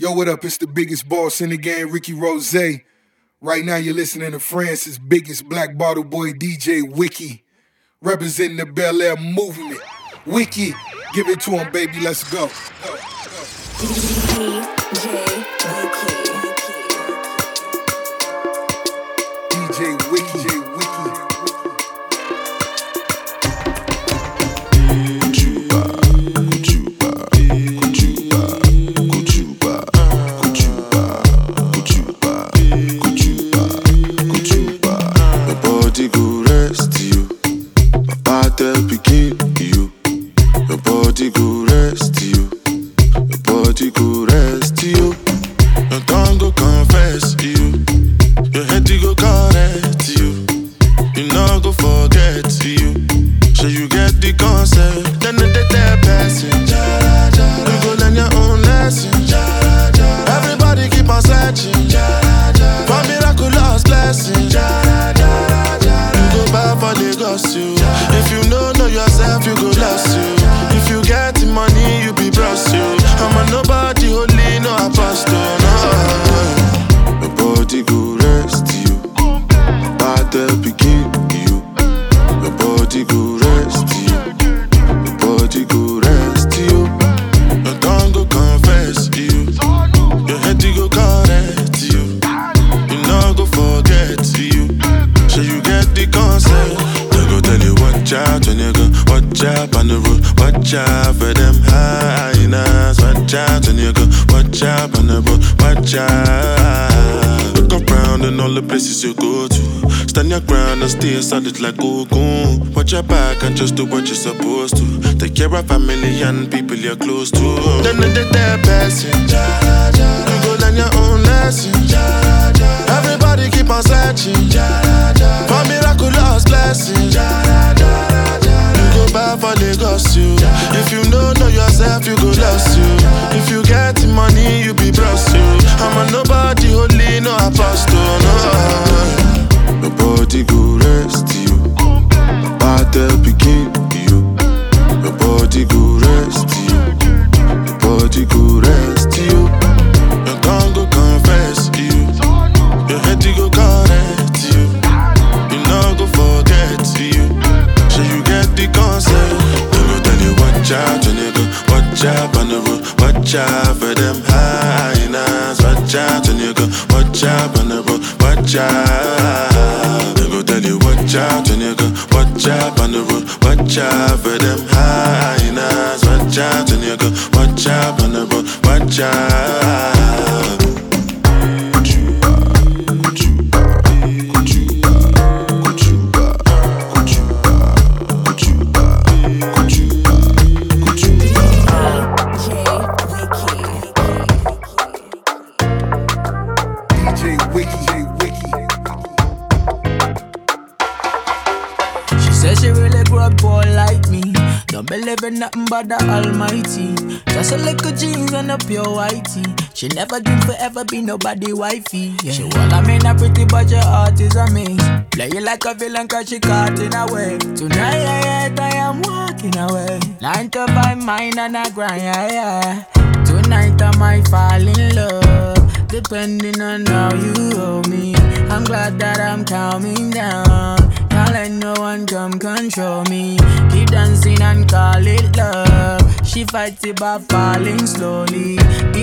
Yo, what up? It's the biggest boss in the game, Rick Ross. Right now, you're listening to France's biggest black bottle boy, DJ Wiki, representing the Bel Air movement. Wiki, give it to him, baby. Let's go. DJ DJ Wiki. Just do She never dreamed forever be nobody wifey. Yeah. She well, I mean, a pretty but your heart is a maze. Play you like a villain cause she caught in a way. Tonight I am walking away. Nine to five, mine and I grind, yeah, yeah. Tonight I might fall in love. Depending on how you hold me. I'm glad that I'm calming down. Can't let no one come control me. Keep dancing and call it love. She fights it by falling slowly.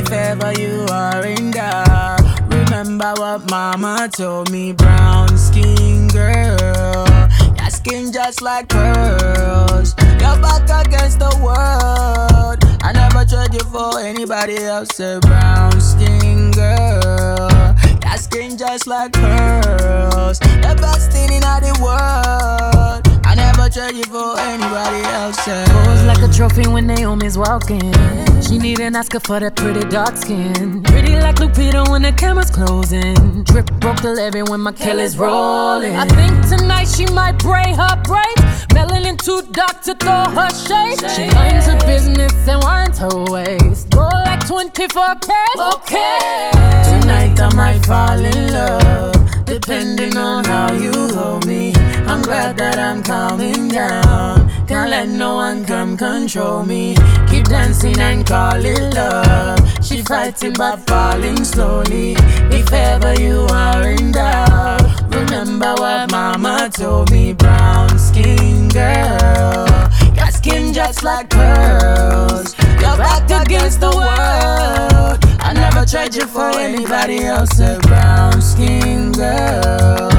If ever you are in doubt, remember what mama told me. Brown skin girl, your skin just like pearls. Your back against the world. I never trade you for anybody else. A brown skin girl. Your skin just like pearls. The best thing in all the world. I never trade you for anybody else. Pose like a trophy when Naomi's walking. She need an Oscar for that pretty dark skin. Pretty like Lupita when the camera's closing. Drip broke the levy when my Kelly's rolling. I think tonight she might braid her braids. Melanin too dark to throw her shade. She minds her business and winds her waist. Roll like 24K. Okay. Tonight I might fall in love, depending on how you hold me. I'm glad that I'm calming down. Can't let no one come control me. Keep dancing and call it love. She fighting but falling slowly. If ever you are in doubt, remember what mama told me. Brown skin girl, your skin just like pearls. You're back against the world. I never tried you for anybody else. A brown skin girl,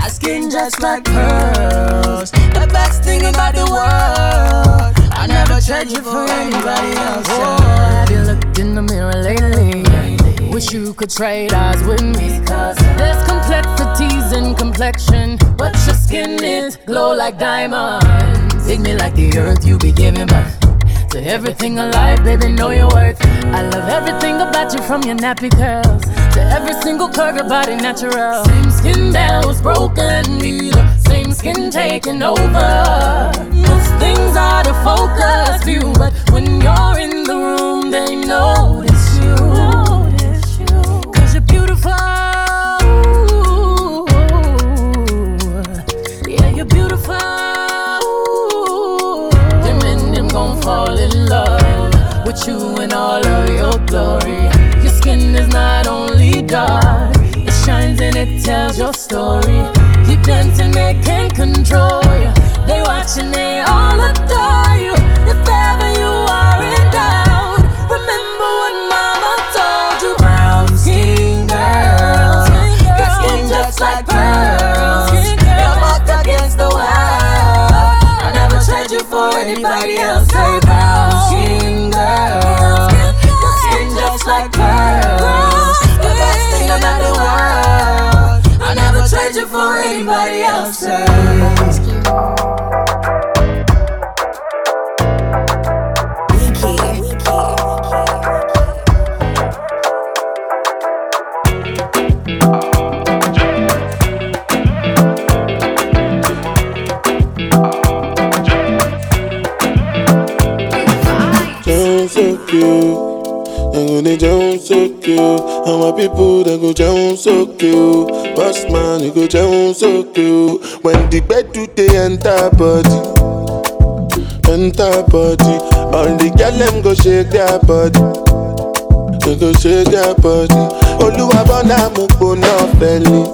your skin just like pearls. The best thing about the world. I never tried you for anybody else. Oh, have you looked in the mirror lately? Wish you could trade eyes with me. Cause there's complexities in complexion, but your skin is glow like diamonds. Dig me like the earth you be giving back. To everything alive, baby, know your worth. I love everything about you from your nappy curls to every single curve, your body natural. Same skin that was broken, the same skin taking over. Most things are the focus view, but when you're in the room, they notice you in all of your glory. Your skin is not only dark, it shines and it tells your story. Keep dancing, they can't control you. They watching, they all adore soke yo. Boss man, you go jẹun soke yo. When the gbedu dey enter body Enter body All the girl dem go shake their body. Dem go shake their body. Olúwa bọ́nà mo gbóná fẹ́lẹ́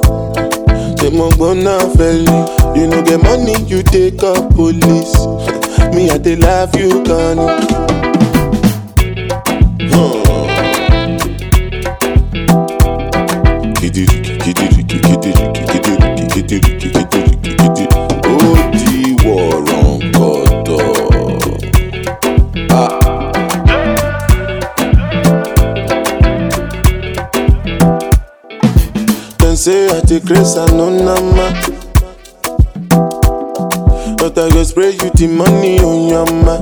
Ṣé mo gbóná feli. You no know get money you take up police. Me I dey love you gan ni. Say I dey grace and no nama. But I go spray you the money on your ma.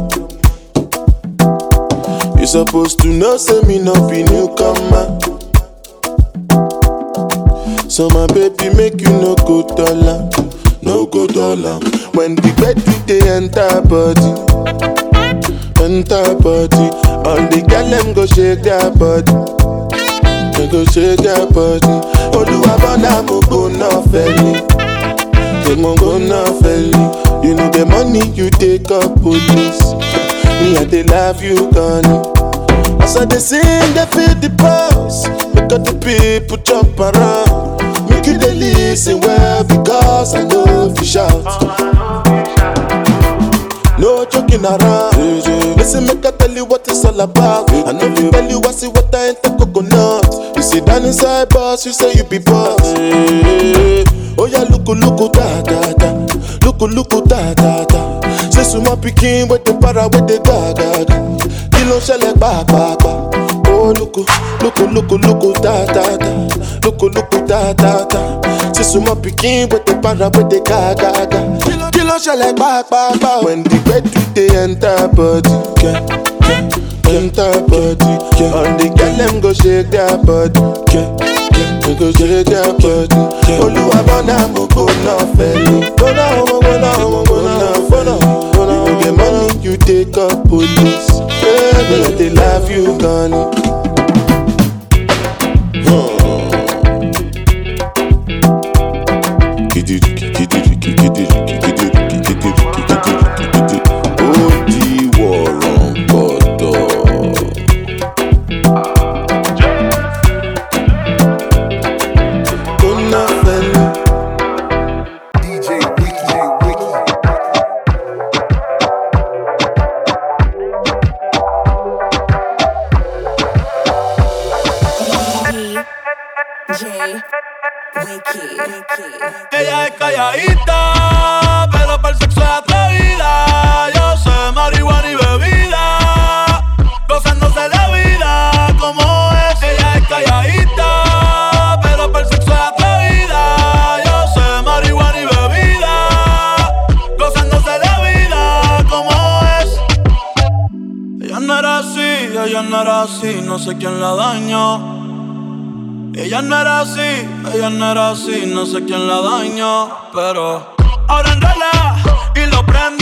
You supposed to know say me no be newcomer. So my baby make you no go dollar, no go dollar. When the bed do they enter body, enter body. All the girl them go shake their body, go shake their body. Mo mo na feli. You know the money you take up police. Me I dey love you, Connie. As I dey sing, they feel the pulse. Make all the people jump around. Make you dey listen well because I know if you shout. No joking around. Listen, make I tell you what it's all about. I down inside boss, you say you be boss. Oh yeah, look, look, da da da. Look, look, da da da. Say suma pikin with the para with the ga ga ga. Kí ló ń ṣẹlẹ̀ pàápàá? Oh look, look, look, look, da da da. Look, look, da da da. Say suma pikin with the para with the ga. Kí ló- Kí ló ń ṣẹlẹ̀ pàápàá? When the bed dey enter body, yeah, enter body, yeah. All the girl them go shake their body, yeah, yeah. They go shake their body. Olúwa bọ́nà mo kò ná fẹ́lẹ́. Gbọ́nà ọmọ gbọ́nà ọmọ gbọ́nà gbọ́nà. You get money, you take up police. Yeah, dey love you, Connie. calladita, hmm. No sé quién la dañó. Ella no era así, ella no era así, no sé quién la dañó, pero ahora enrola y lo prende,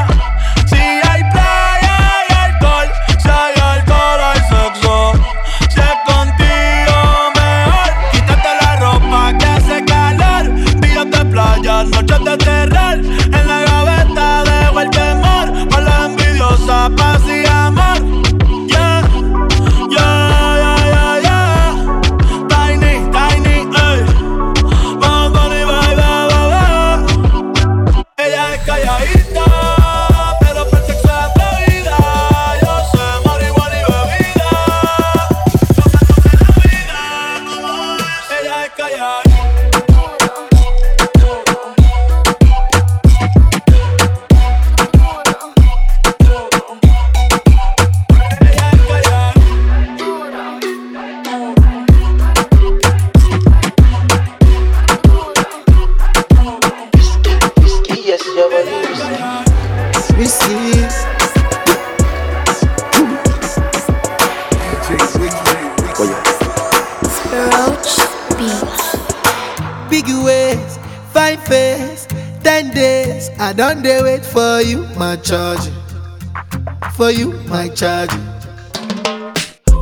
Charge.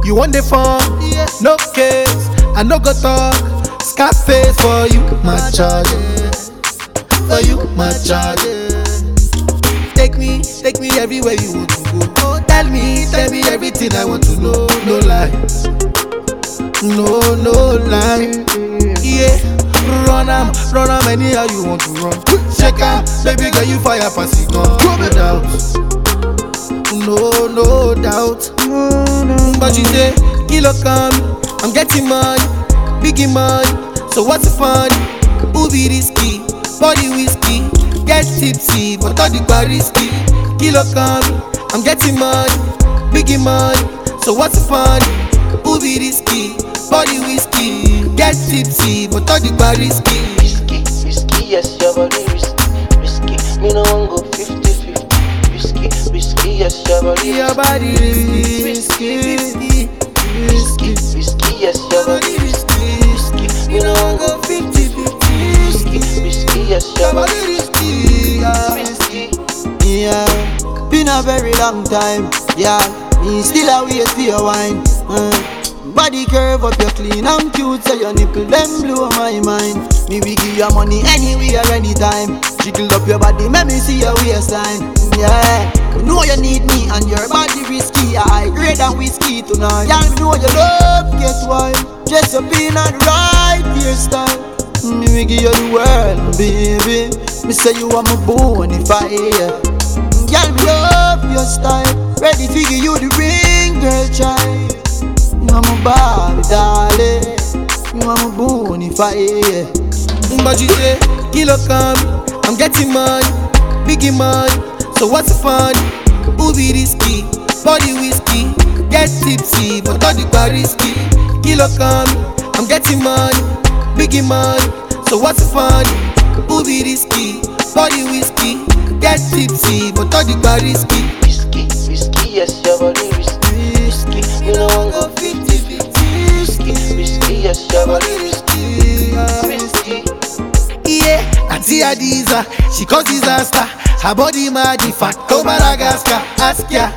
You want the phone? Yes. No case. I no go talk. Scarface for you, my charge. For you, my charge. Take me, take me everywhere you want to go. Oh, Tell me, tell me everything I want to know. No lies. No, no lie. Yeah, run am, run am anyhow you want to run. Check am, baby girl you fire pass it gun. No doubt, Oh, no, no doubt. Mm, but you say, kilo come, I'm getting money, biggie money. So what's the fun? Be risky? Body whiskey, get tipsy, but all the bar risky. Kilo come, I'm getting money, biggie money. So what's the fun? Be risky? Body whiskey, get tipsy, but all the bar risky. Risky, risky, yes, your body risky. Risky, me no one go 50 50. Risky, risky, yes, your body Your risky, Risky, risky, risky, yes, your body risky. Risky, me no one go 50 50. Risky, risky, yes, your your body body risky. yeah. been a very long time. Yeah, me still a wait for your wine. Uh, body curve up, you clean and cute, so your nipple them blow my mind. Me we give you money anywhere, anytime. Jiggle up your body, make me see your waistline. Yeah, you know you need me and your body risky. I grade than whiskey tonight. Me know you love, guess why? Dress up in a right hairstyle. Me we give you the world, baby. Me say you are my bonfire. Girl, me love your style. Ready to give you the ring, girl, child. You are my Barbie, darling. You are my bonfire. But you say, kilo come, I'm getting money, biggie money. So what's the fun? Be risky? Body whiskey, get tipsy, but all the bar risky. Kilo come, I'm getting money, biggie money. So what's the fun? Be risky? Body whiskey, get tipsy, but all the bar risky. Whiskey, whiskey, yes, your body risky. Whiskey, you know I'm go 50 50. Whiskey, whiskey, yes, your body risky. Whiskey. Yeah, Auntie Adiza, she cause disaster. Her body mad, in fact, go Madagascar. Ask ya,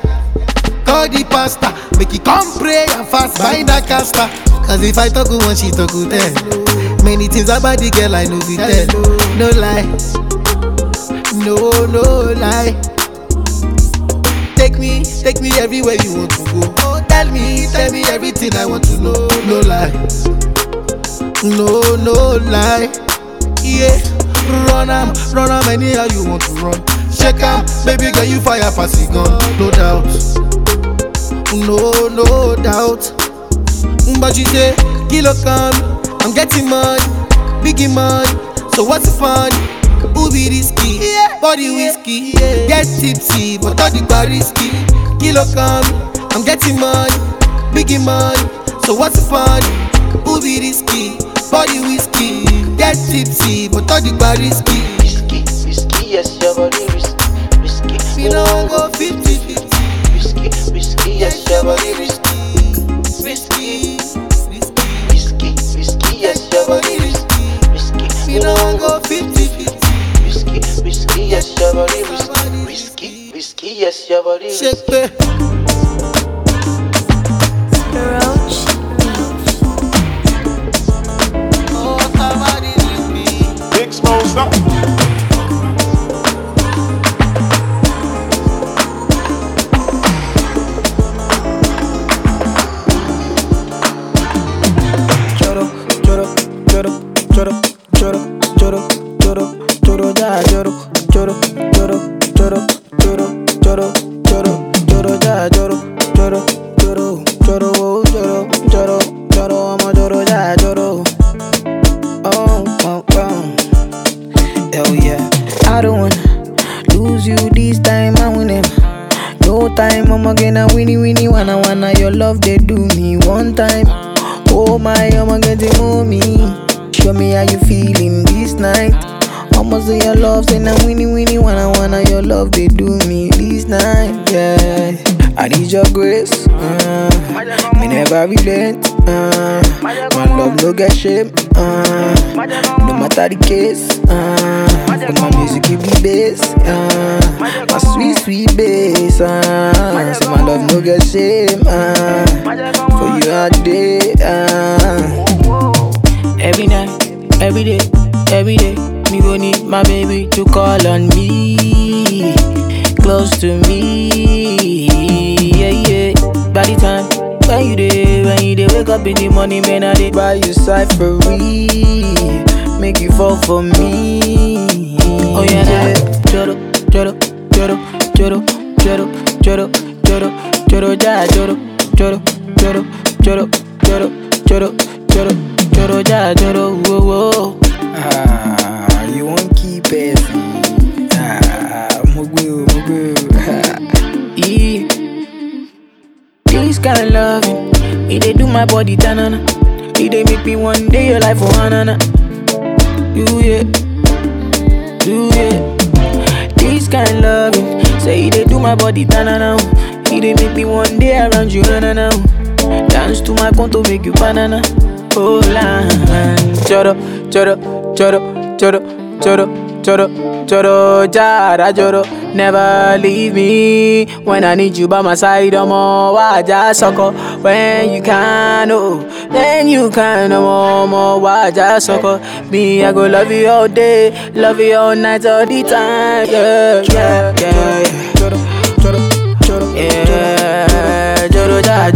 call the pastor, make it come pray and fast, find a caster. Cause if I talk to one, she talk to ten. Many things about the girl I know be tell. No lie, no, no lie. Take me, take me everywhere you want to go. Oh, tell me, tell me everything I want to know. No lie, no, no lie. Yeah, run am, run am anyhow you want to run. Shake am, baby girl you fire pass it gun, no doubt, no no doubt. Say kilo come, I'm getting money, biggie money. So what's the fun? Who be risky? Body whiskey, get tipsy, but all the risky. Kilo come, I'm getting money, biggie money. So what's the fun? Who be risky? Body whiskey, get tipsy, but all the bar risky. Whiskey, whiskey, yes, your body risky. Whiskey, You know I go 50 50. Whiskey, whiskey, yes, your body risky. Risky, risky. Whiskey, whiskey, yes, your body risky. Whiskey, You know I go 50 50. Whiskey, whiskey, yes, your body risky. Whiskey, whiskey, yes, your body risky. Shake me. Roach stop. Fall for me. Oh yeah, yeah. Choro, choro, choro, choro, choro, choro, choro, choro, ja, choro, choro, choro, choro, choro, choro, choro, choro, ja, choro, whoa, whoa. Ah, you won't keep it. Ah, mugu, mugu. Yeah. This kind of loving, it dey do my body tanana. It dey make me one day your life for hanana. You yeah, do yeah. This kind of loving, say it dey do my body tanana. It dey make me one day around you na. Dance to my conto make you banana. Oh la, choro, choro, choro, choro, choro, choro, choro, jara choro. Never leave me when I need you by my side. I'm waja soko when you can, oh, then you can. I'm waja soko. Me, I go love you all day, love you all night, all the time. Yeah, yeah, yeah. Choro, choro, choro, yeah, choro, ja,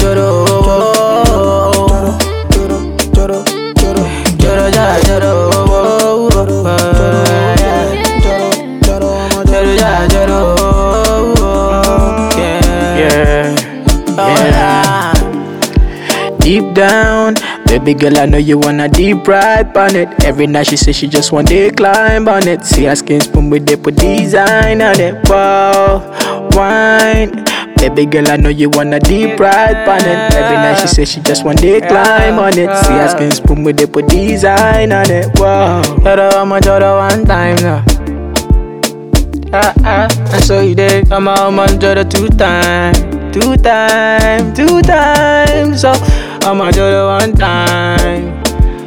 down. Baby girl, I know you wanna deep ride on it. Every night she says she just want to climb on it. See her skin spoon with they put design on it. Wow, wine. Baby girl, I know you wanna deep ride on it. Every night she says she just want to climb on it. See her skin spoon with they put design on it. Wow, her how much other one time now. Ah ah, and so you did to the two time, two time, two times. So I'ma do the one time,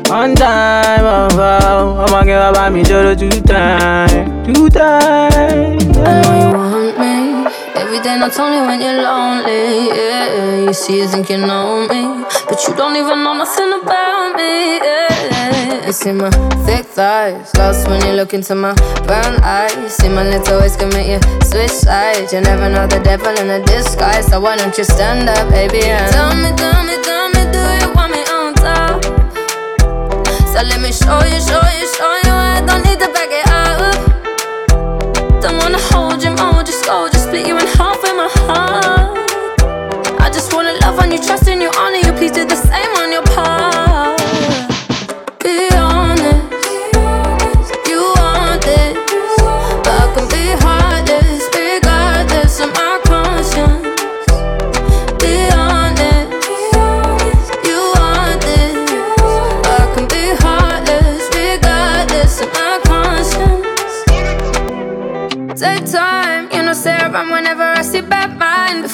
one time. Oh, oh. oh. I'ma give up me to the two time, two time. I know you want me every day, not only when you're lonely. Yeah, you see, you think you know me, but you don't even know nothing about me. Yeah, you see my thick thighs, lost when you look into my brown eyes. See my little ways make you switch sides. You never know the devil in a disguise, so why don't you stand up, baby? And tell me, tell me, tell me, do you want me on top? So let me show you, show you, show you. I don't need to back it up. Don't wanna hold you more, just go, just split you in half with my heart. I just wanna love on you, trust in you, honor you. Please do the same on your part. Take time, you know, around whenever I bad mind.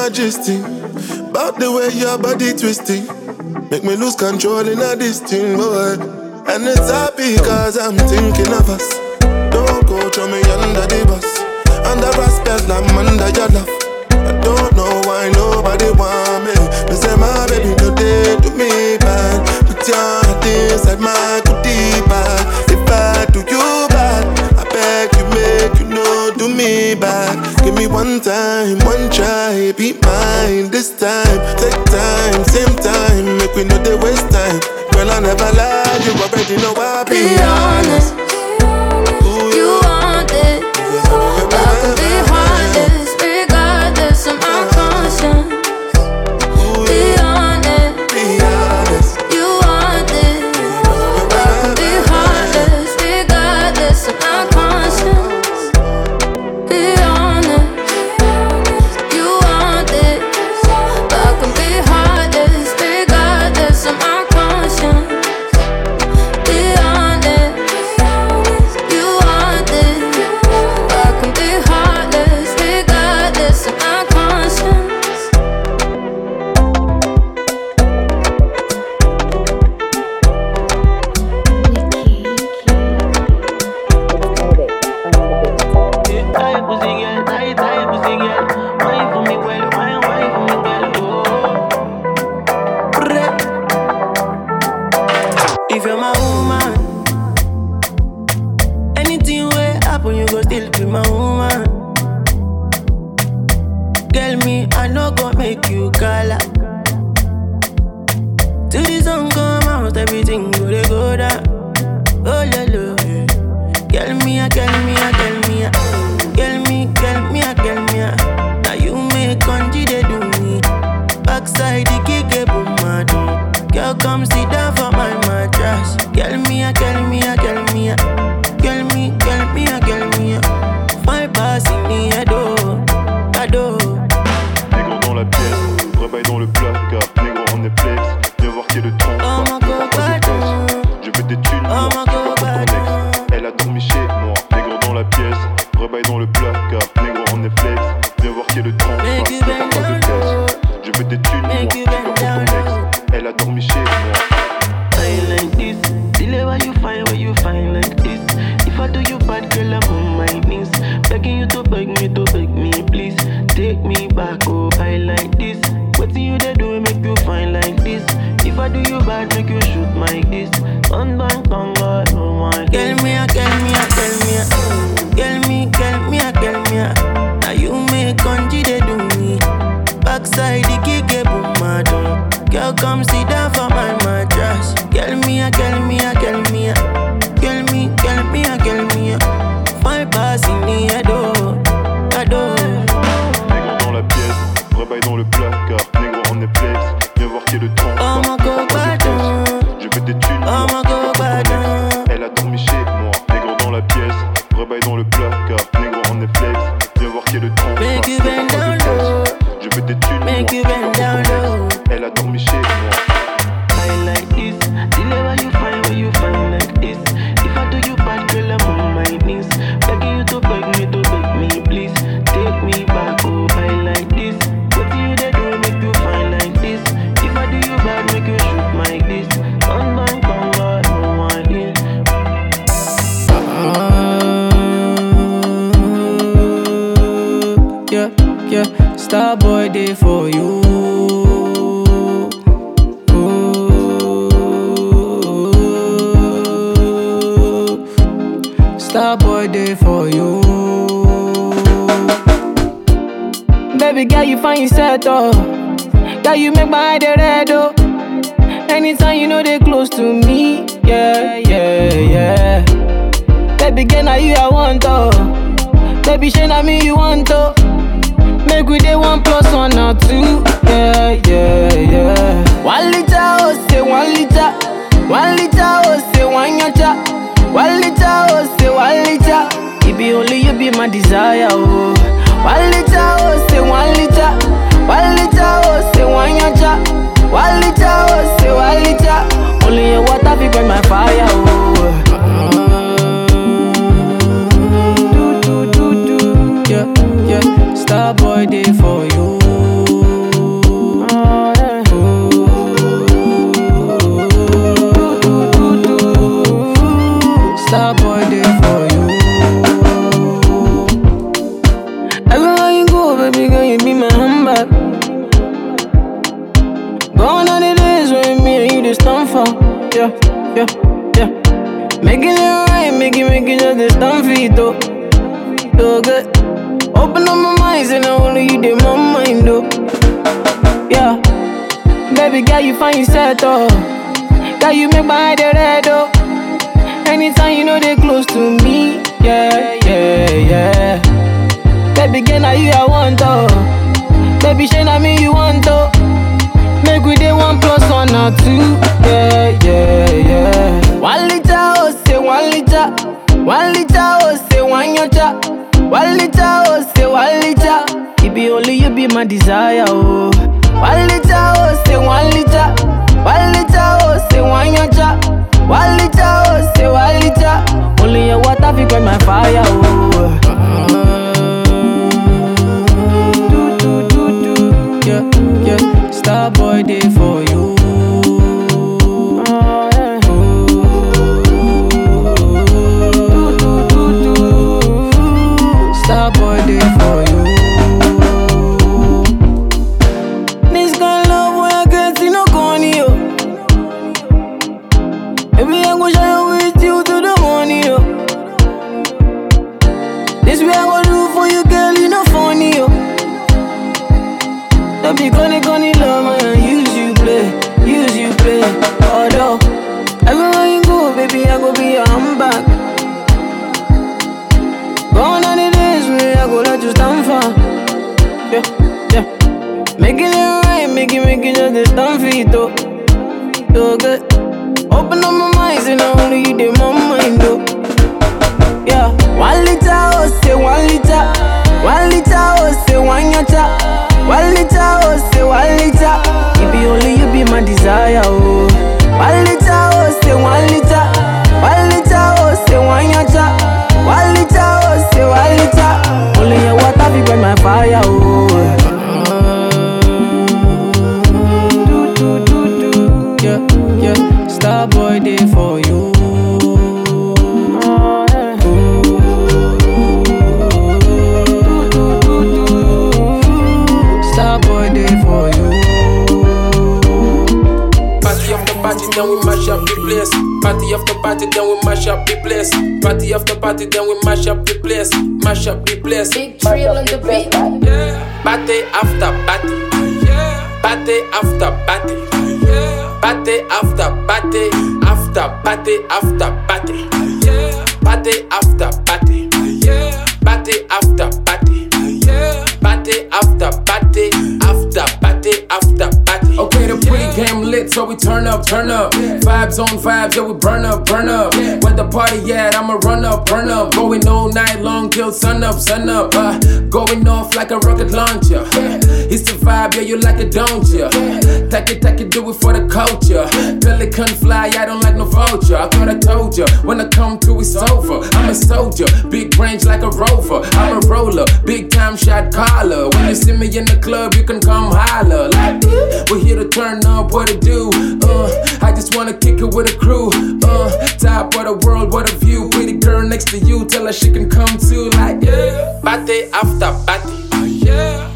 Majesty. About the way your body twisting. Make me lose control in a this boy And it's happy cause I'm thinking of us. Don't go throw me under the bus. Under respect, I'm under your love. I don't know why nobody want me. Me say my baby no they do me bad Put your heart inside my we know they waste time. Girl I never lie You already know I be, Be honest, you back up, négro on est flex, viens voir qui est le trompe, pas de test, je veux des thunes, moi, This way I go do for you, girl, you know funny, oh. yo. Don't be gonna gonna love, man. Use you play, use you play. Oh Although, everywhere you go, baby, I go be your back. Gone are the days when I go let you stand for. Yeah, yeah. Making it right, making, making just the stand for it, though. So good. Open up my mind, and I only you did my mind, though. Yeah, while it's say one liter, one liter, oh say one yata, one liter, oh say one liter. It be only you be my desire, oh. One liter, oh say one liter, one liter, oh say one yata, one liter, oh say one liter. Only your water be burn my fire, oh. Party after party, then we mash up the place. Party after party, then we mash up the place. Mash up the place. Big drill on the beat. Party after party. Party after party. Party after party. After party after party. Party after party. Party after party. Party after party. After party after party. Okay, the pregame lit, so we turn up, turn up. Vibes on vibes, yeah, we burn up, burn up. Where the party at, I'ma run up, burn up. Going all night long till sun up, sun up. Uh, going off like a rocket launcher. It's the vibe, yeah, you like it, don't ya? Take it, take it, do it for the culture. Pelican fly, I don't like no vulture. I thought I told ya, when I come to, it's over. I'm a soldier, big range like a rover. I'm a roller, big time shot caller. When you see me in the club, you can come holler. Like, we're here to turn up, what to do? Uh, I just wanna kick it with a crew. Uh, top of the world, what a view. Pretty girl next to you, tell her she can come too. Like, yeah. Party after party.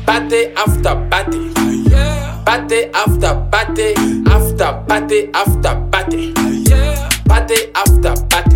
Party after party. Party after party. After party after party. Party after party.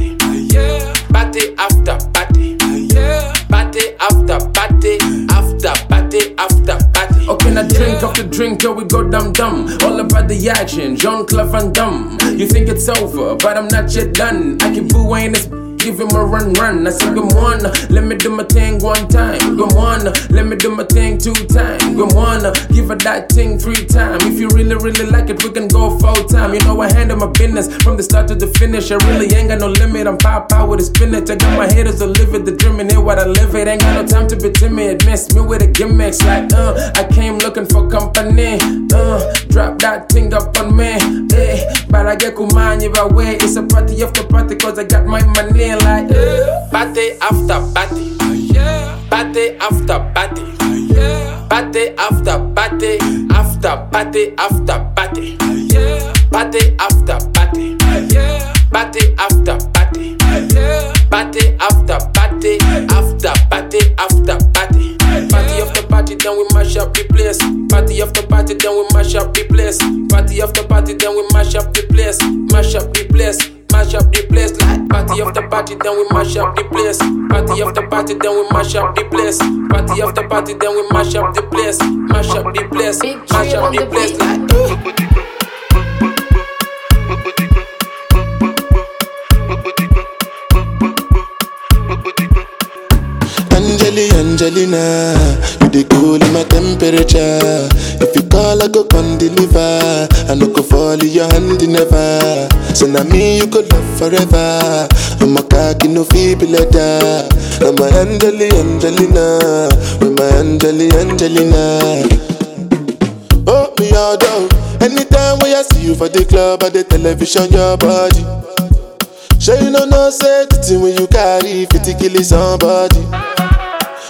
Now drink the drink till we go dum dum. All about the action, Jean Claude Van Damme. You think it's over, but I'm not yet done. I keep booing this. Give him a run, run. I said, Good one, let me do my thing one time. Good one, let me do my thing two times. Good one, give her that thing three times. If you really, really like it, we can go full time. You know, I handle my business from the start to the finish. I really ain't got no limit. I'm pop out with a spinach. I got my haters to live it, the dream and it, what I live it. Ain't got no time to be timid. Miss me with the gimmicks like, uh, I came looking for company. Uh, drop that thing up on me. Eh, but I get kumanya by way. It's a party after party, cause I got my money like, eh. Party after party. Party after party. Party after party. After party after party. Party after party. Party after party. Party after party. After party after party. Party after party, then we mash up the place. Party after party, then we mash up the place. Party after party, then we mash up the place. Mash up the place. Mash up the place like party after party, then we mash up the place. Party after party, then we mash up the place. Party after party, then we mash up the place. Mash up the place. Mash up the place like. Angelina, you dey cool in my temperature. If you call, I go come deliver. I no go fall in your hand never. So now me you go love forever. I'm a cocky no feeble letter. I'm a Angeli, Angelina, with my Angeli, Angelina. Oh me all down. Anytime when I see you for the club or the television, your body. Sure you know no say the thing when you carry 50 kill somebody.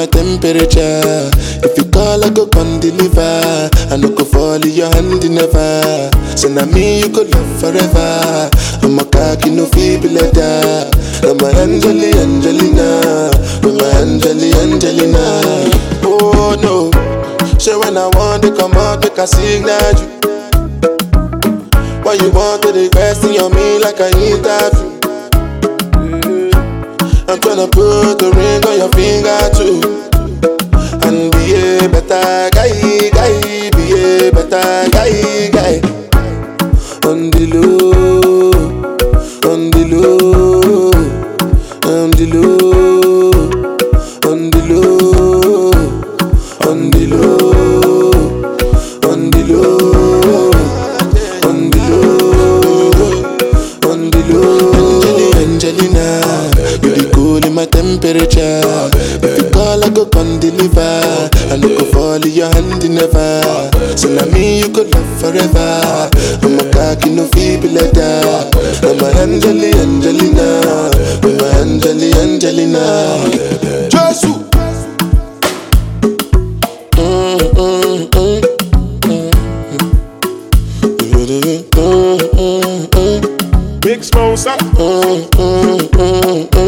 my temperature. If you call, I go come deliver. I no go fall in your hand never. So now me you go love forever. I'm a cocky no feeble letter. I'm a Angeli Angelina, I'm a Angeli Angelina. Oh no, so when I want to come out, make I signal you. Why you want to question on me like I interview? I'm tryna put the ring on your finger too. And be a better guy, guy, be a better guy, guy. On the low, on the low, on the low, call, I go come deliver. I no go fall in your hand never. So now me you go love forever. I'm a cocky no feeble letter. I'm a Angeli Angelina. I'm a Angeli Angelina. Jesus. Mm, mm, mm, mm.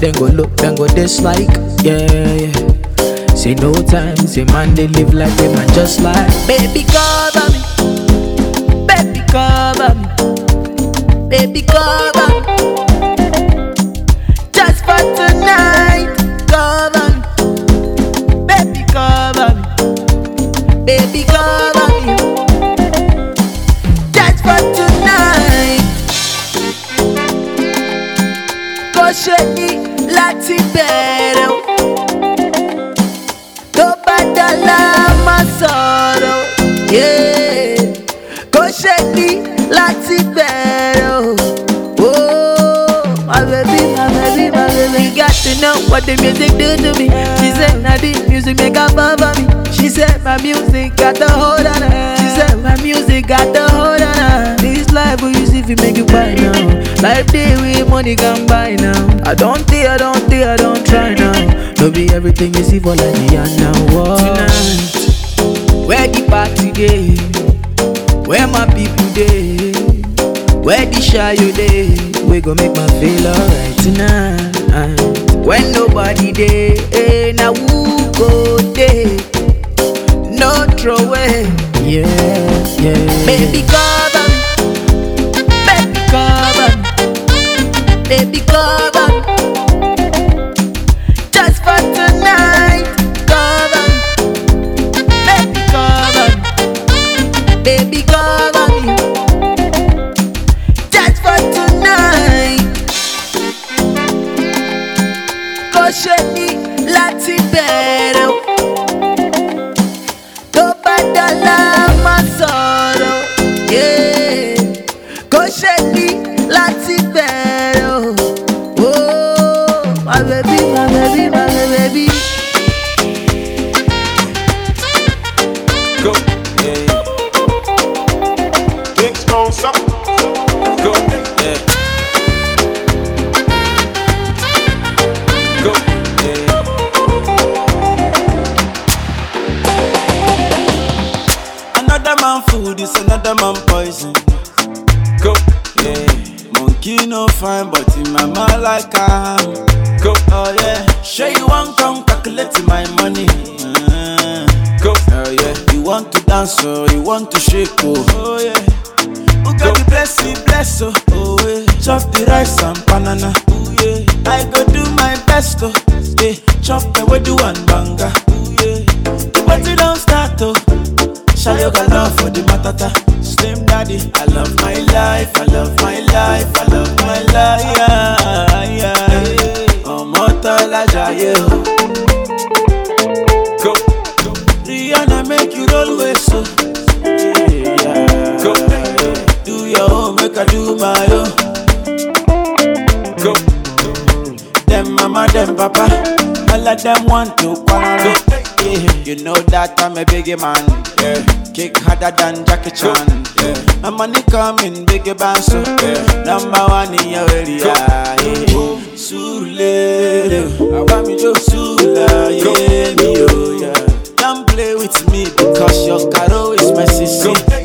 Then go look, then go dislike, yeah, yeah. Say no time, say man they live like they man just like Baby cover music make her for me. She said, my music got the hold on her. She said, my music got the hold on her. This life will use if you make you buy now. Life day with money can buy now. I don't think, I don't think, I don't try now. No be everything you see for like me and now. Tonight, where the party day? Where my people day? Where the shy you day? We gon' make my feel alright tonight. When nobody day, hey, now who go day? No throw away, yeah, yeah. Baby cover me, baby cover me, baby cover them want to quarrel. Yeah. You know that I'm a biggie man. Yeah. Kick harder than Jackie Chan. Yeah. My money coming, biggie banso. Yeah. Number one in your area. Yeah. Sule, I want me to Sula, yeah, oh, yeah. Don't play with me because your caro is my sister.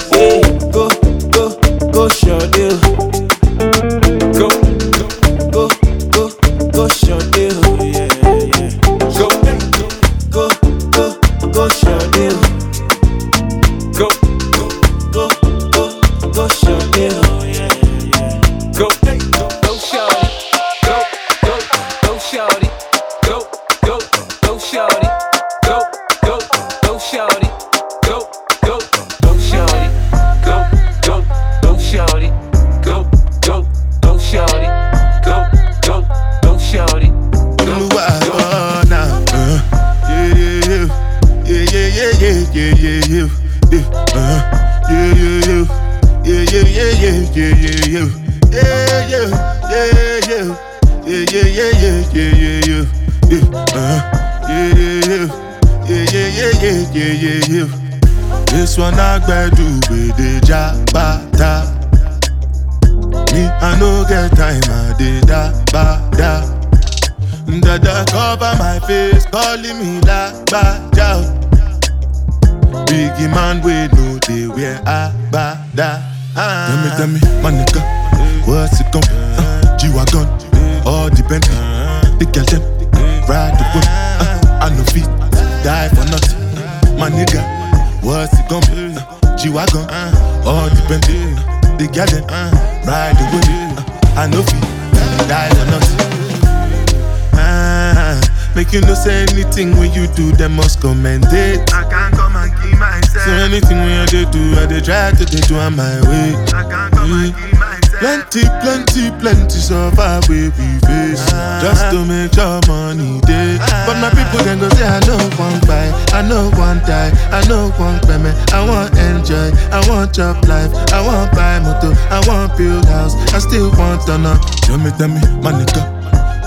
Make you no say anything when you do, them must commend it. I can't come and keep myself. So anything when you dey do, I dey try to dey do on my way. I can't come and keep mm. myself. Plenty, plenty, plenty survive we we face ah. Just to make sure money day ah. But my people then go say I know one buy, I know one die, I know one payment I want enjoy, I want job life, I want buy motor, I want build house I still want to know Tell me, tell me, my nigga,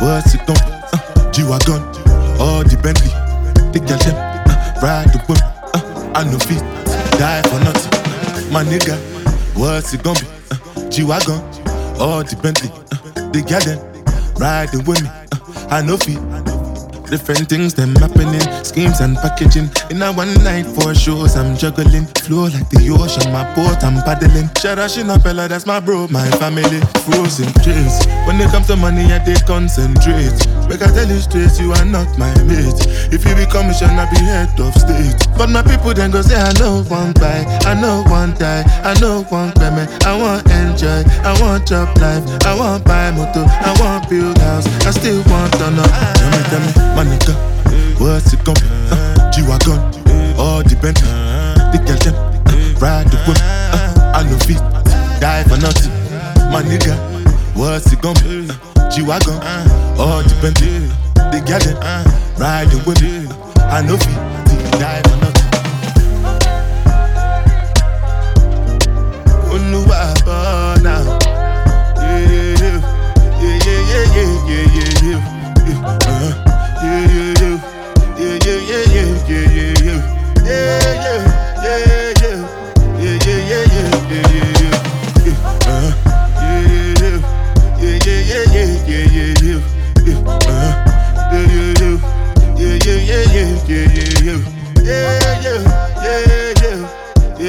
what's it gon' be? Uh, G-Wagon, all the Bentley The girl them, uh, ride the whip uh, I no fit, die for nothing My nigga, what's it gonna be? Uh, G-Wagon, all the Bentley uh, The girl them, riding with me uh, I no fit Different things them happening, schemes and packaging. In a one night for shows, I'm juggling. Flow like the ocean, my boat I'm paddling. Sharashina Bella, that's my bro, my family. Frozen dreams. When it comes to money, I they concentrate. Make I tell you straight, you are not my mate. If you become a I be head of state. But my people then go say, I know one buy, I know one die, I know one payment. I want enjoy, I want job life, I want buy motor, I want build house, I still want to know. Tell me, tell me, my nigga, what's it gon' be? Uh, G-Wagon, all the Bentley, the girl them, uh, ride the whip, uh, I no fit, die for nothing. My nigga, what's it gonna be? Uh, G-Wagon, uh, all dependent. The garden, uh, riding with me. I know feet, deep dive.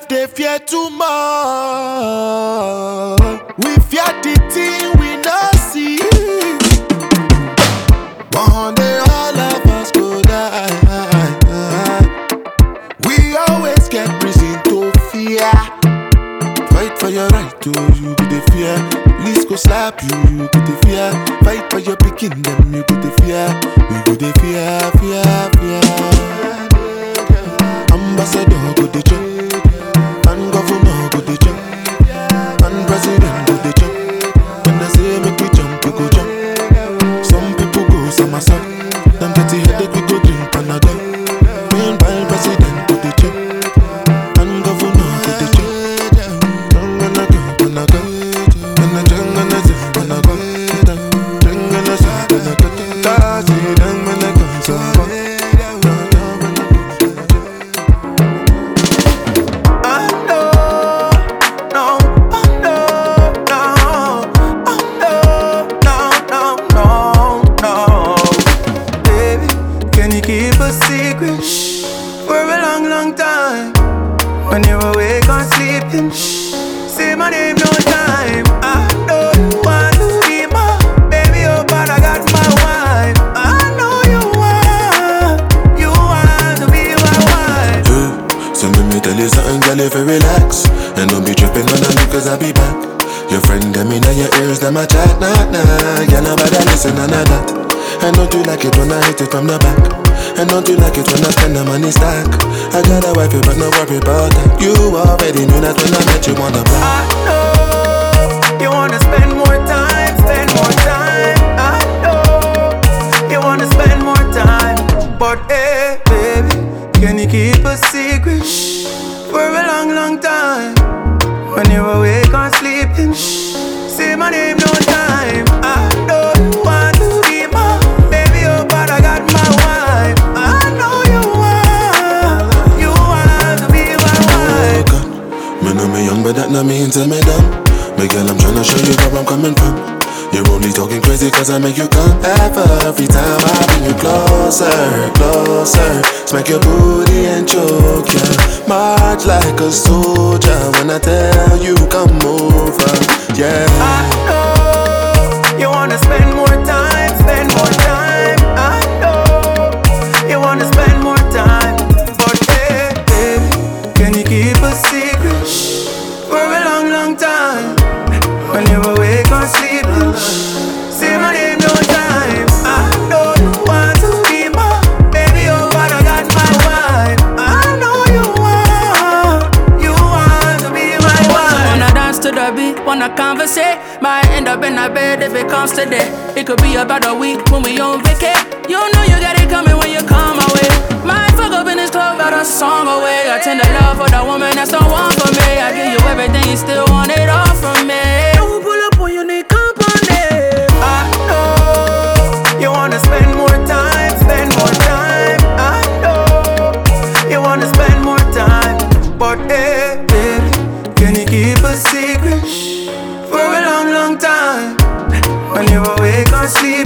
self they fear too much. But hey, baby, can you keep a secret shh, for a long, long time? When you're awake or sleeping, shh, say my name no time. I know you want to be my baby, oh, but I got my wife. I know you want, you want to be my wife. Me know me young, but that not mean to me dumb. Me girl, I'm tryna show you where I'm coming from. You're only talking crazy cause I make you come ever Every time I bring you closer, closer. Smack your booty and choke ya. March like a soldier When I tell you come over, yeah. I know you wanna spend more time, in a bed if it comes to that. It could be about a week when we on vacay. You know you got it coming when you come my way. Might fuck up in this club, got a song away. I tend to love for the woman that's the one for me. I give you everything, you still want it all from me. Awake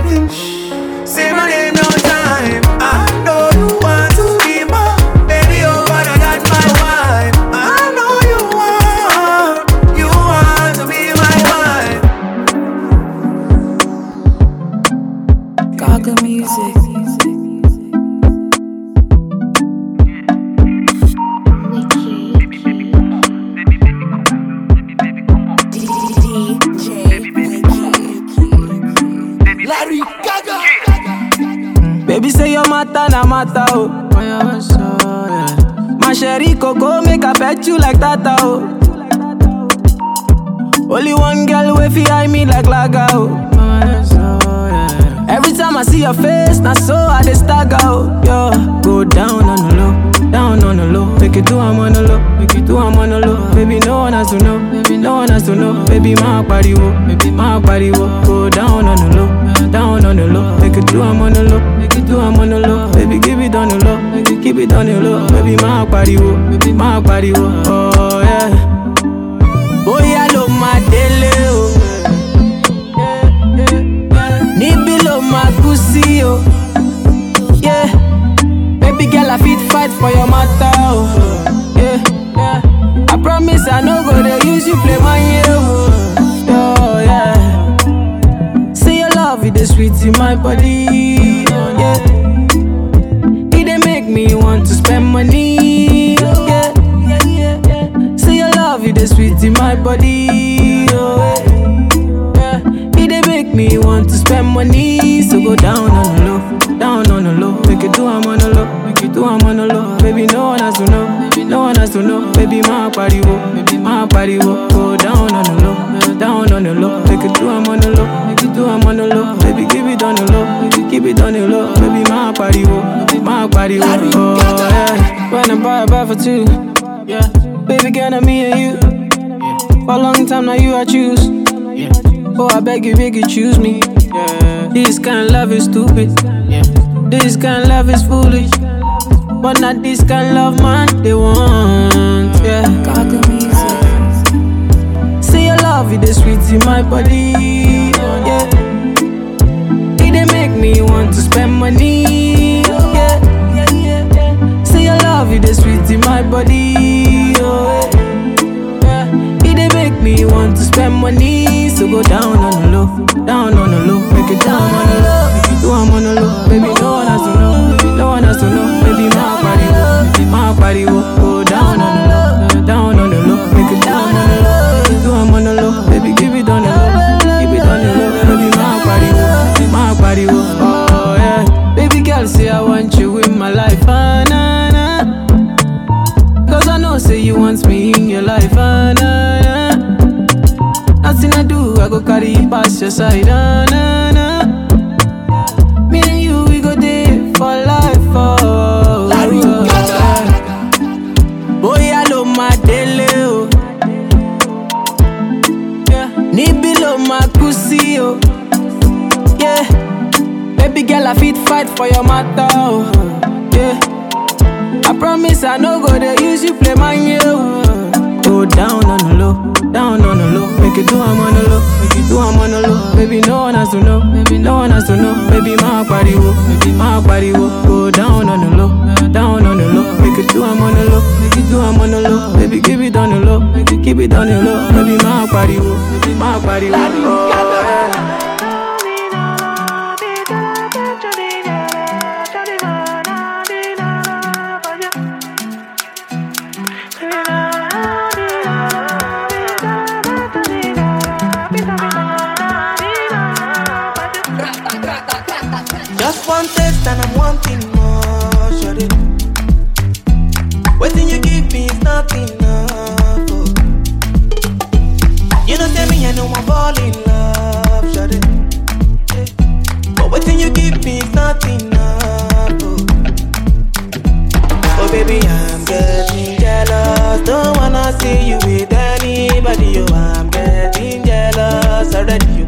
matter oh. My sherry coco make I pet you like tata oh. Only one girl way fi eye me like laga oh. Every time I see your face, na so I dey stagger oh. Yo, go down on the low, down on the low. Make it do I'm on the low, make it do I'm on the low. Baby no one has to know, baby no one has to know. Baby my body wo, baby my body wo. Go down on the low, down on the low. Make it do I'm on the low, do I'm on the low. Baby, give it on the low. Keep it on the low. Baby, máa pariwo. Baby, máa pariwo. Oh, yeah. Boy, I Bóyá ló máa délé yeah. Níbi ló máa kú sí o. Yeah. Baby girl, I fit fight for your matter. Oh. Yeah. I promise I no go dey use you play my year o. Oh. oh, yeah. See your love, it dey sweet in my body. Yeah. It make me want to spend money. Oh, yeah. Say your love, it dey sweet in my body. Oh, yeah. It make me want to spend money. So go down on the low, down on the low. Make it do I'm on the low, make it do I'm on the low. Baby, no one has to know, no one has to know. Baby, my body wo, baby, my body wo. Go down on the low, down on the low. Make it do I'm on the low, make it do I'm on the low. Baby, keep it on the low, keep it on the low. Baby, my body wo, my body wo. Oh yeah, when I buy a buy for two. Yeah, baby, girl, me and you. For a long time now, you I choose. Oh, I beg you, beg you, choose me. Yeah. This kind of love is stupid. Yeah. This kind of love is foolish. But not this kind of love, man, they want. Yeah. Love, it is sweet in my body. Yeah. It dey make me want to spend money. Yeah. See your love, it is sweet in my body. Yeah. It dey make me want to spend money. So go down on the low, down on the low, make it down on the low, do I'm on the low. Baby, no one has to know, no one has to know. Baby, my body my body go carry past your side, ah nah nah. Me and you, we go there for life, oh. Bóyá ló máa délé o. Yeah. Níbí ló máa kú sí o. Yeah. Baby girl, I fit fight for your matter, oh. Yeah. I promise I no go dey use you play my yo. Go down on the low, down on. Make it do I'm on the low, make it do I'm on the low. Baby, no one has to know, baby, no one has to know. Baby, my body will, baby, my body will Go down on the low, down on the low. Make it do I'm on the low, make it do I'm on the low. Baby, keep it on the low, keep it on the low. Baby, my body will, my body. Oh, jealous. Don't wanna see you with anybody. Oh, I'm getting jealous already. You.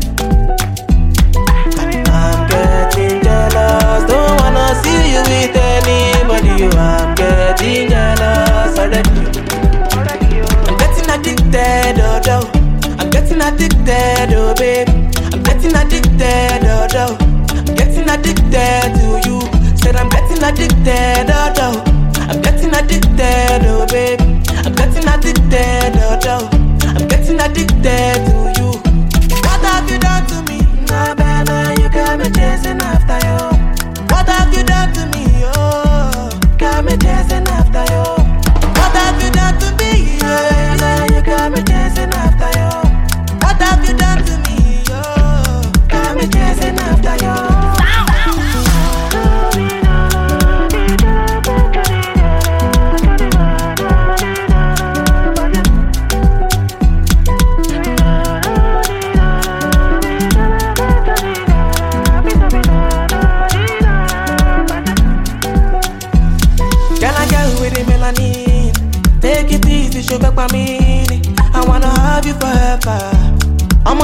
I'm getting jealous. Don't wanna see you with anybody. You, I'm getting jealous already. I'm getting addicted, oh, oh. I'm getting addicted, oh, babe. I'm getting addicted, oh, oh. I'm getting addicted to you. Said I'm getting addicted, oh, oh. I'm getting addicted, oh, babe. Addicted, oh, oh. I'm getting addicted to you. What have you done to me? Nah, baby, you got me chasing after you. What have you done to me? Oh, got me chasing after you. What have you done to me? Yeah, you got me chasing after you. What have you done to me? Oh, got me chasing after you.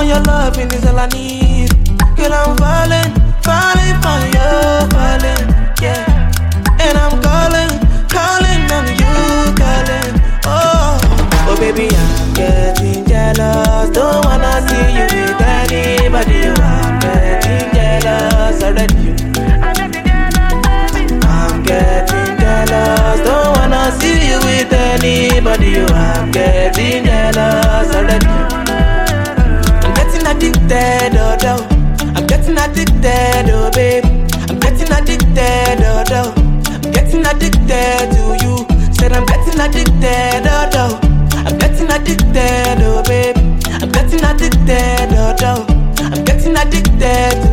I'm your loving is all I need. Girl, I'm falling, falling for you, falling, yeah. And I'm calling, calling on you, calling. Oh, oh baby, I'm getting jealous. Don't wanna see you with anybody. I'm getting jealous already. I'm getting jealous. Don't wanna see you with anybody. I'm getting jealous already addicted, oh, oh. I'm getting addicted, oh, babe. I'm getting addicted, oh, oh. I'm getting addicted to you. Said I'm getting addicted, oh, oh. I'm getting addicted, oh, babe. I'm getting addicted, oh, oh. I'm getting addicted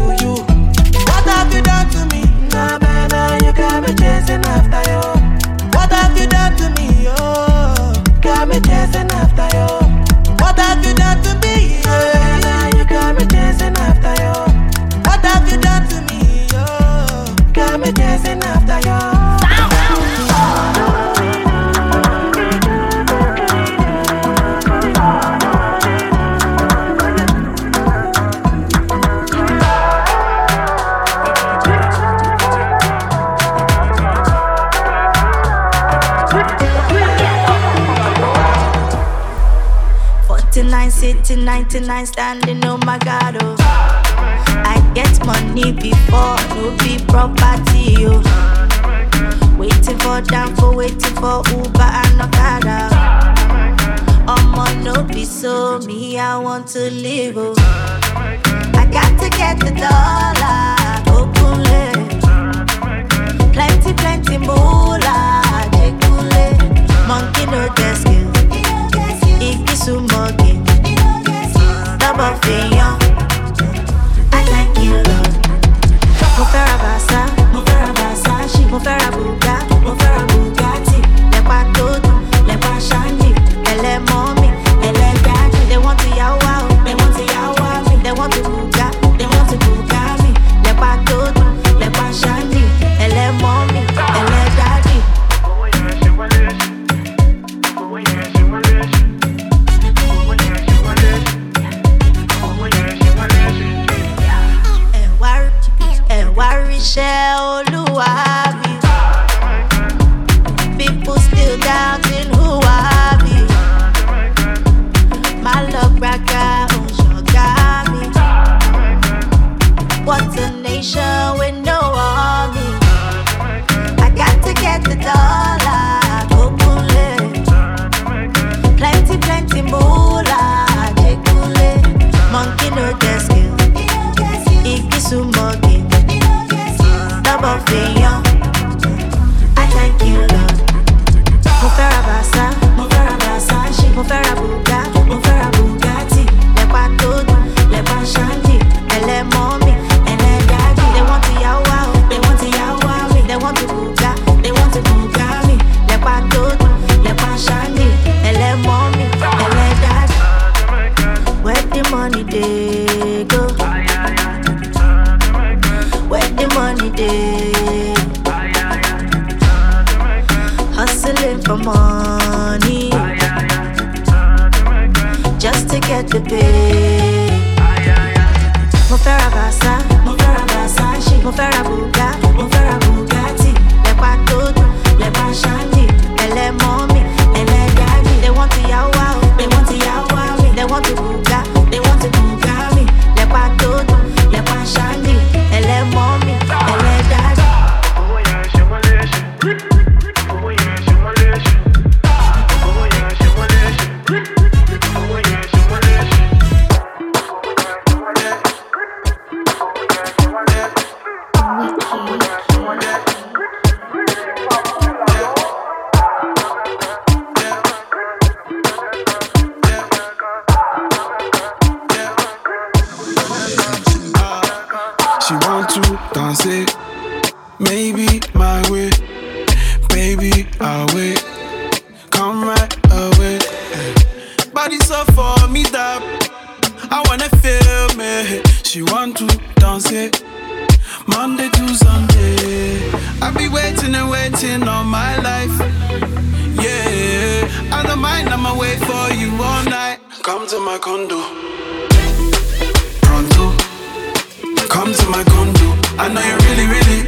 Come to my condo. I know you really, really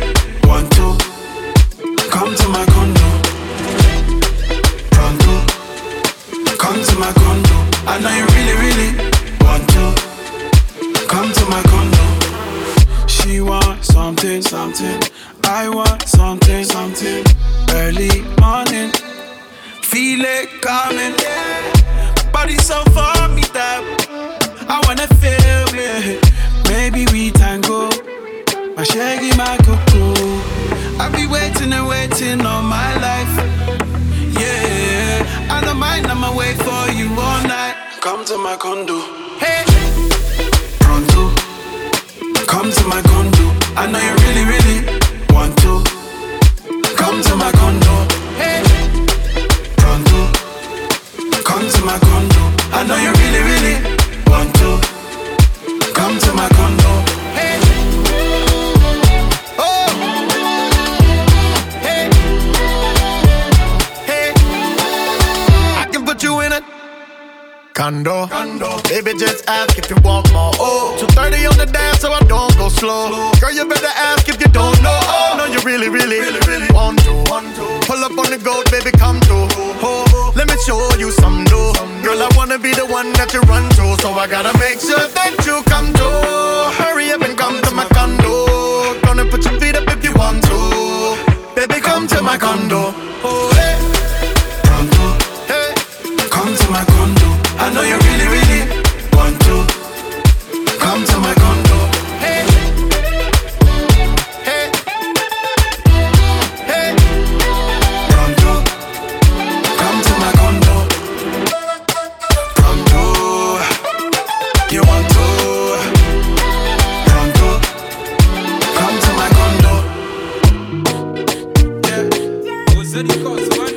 want to. Come to my condo. Pronto. Come to my condo. I know you really, really want to. Come to my condo. She wants something, something. I want something, something. Early morning. Feel it coming. Body so far me that I wanna feel it. Maybe we tango. My shaggy, my cocoa. I've been waiting and waiting all my life. Yeah, I don't mind, I'ma wait for you all night. Come to my condo. Hey, pronto. Come to my condo. I know you really, really want to. Come to my condo. Hey, pronto. Come to my condo. I know you really, really want to. Come to my condo. Condo. Baby, just ask if you want more. Oh, 230 on the dash, so I don't go slow. Girl, you better ask if you don't know. Oh, no, you really, really, really, really want to. Pull up on the goat, baby, come through. Oh, let me show you some dough. Girl, I wanna be the one that you run to, so I gotta make sure that you come through. Hurry up and come to my condo. Gonna put your feet up if you want to. Baby, come to my condo. Oh, hey. Pronto. Hey. Come to my condo. I know you really, really want to. Come to my condo. Hey. Hey. Hey. Pronto. Come to my condo. You want to. Come to my condo. Kilo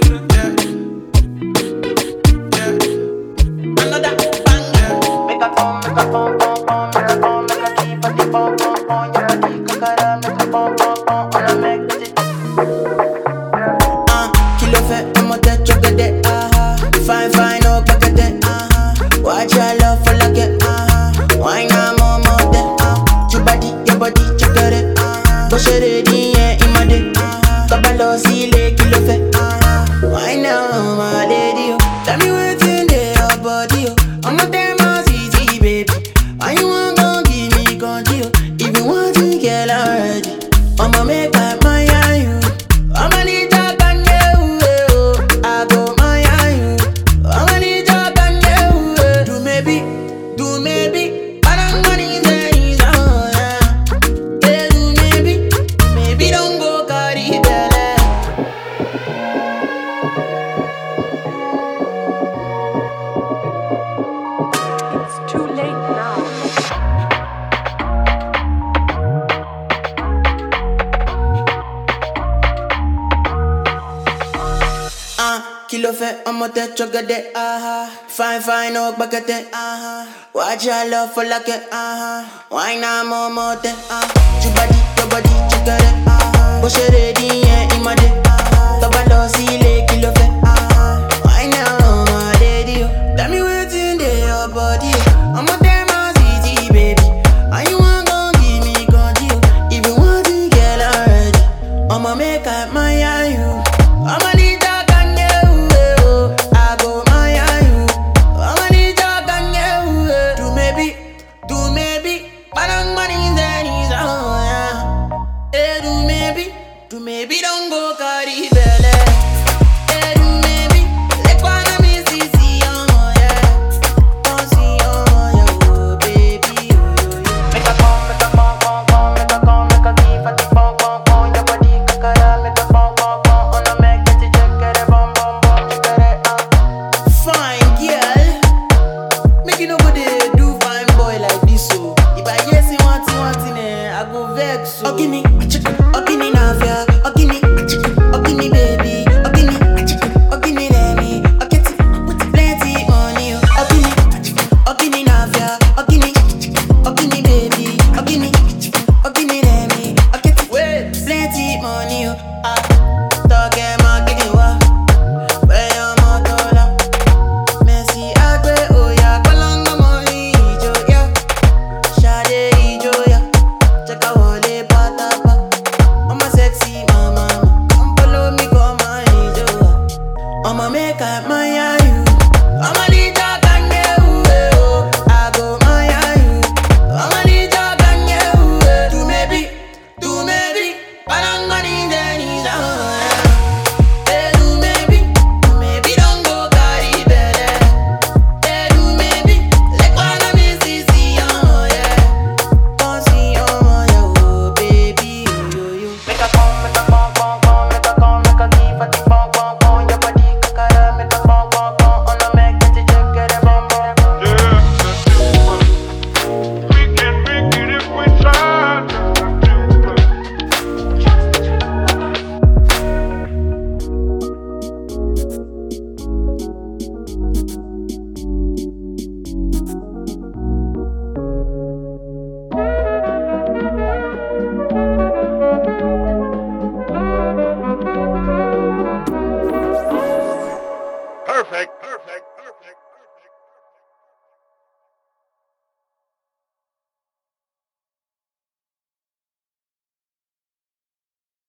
love for like it, uh-huh. Why not more, more, that, uh.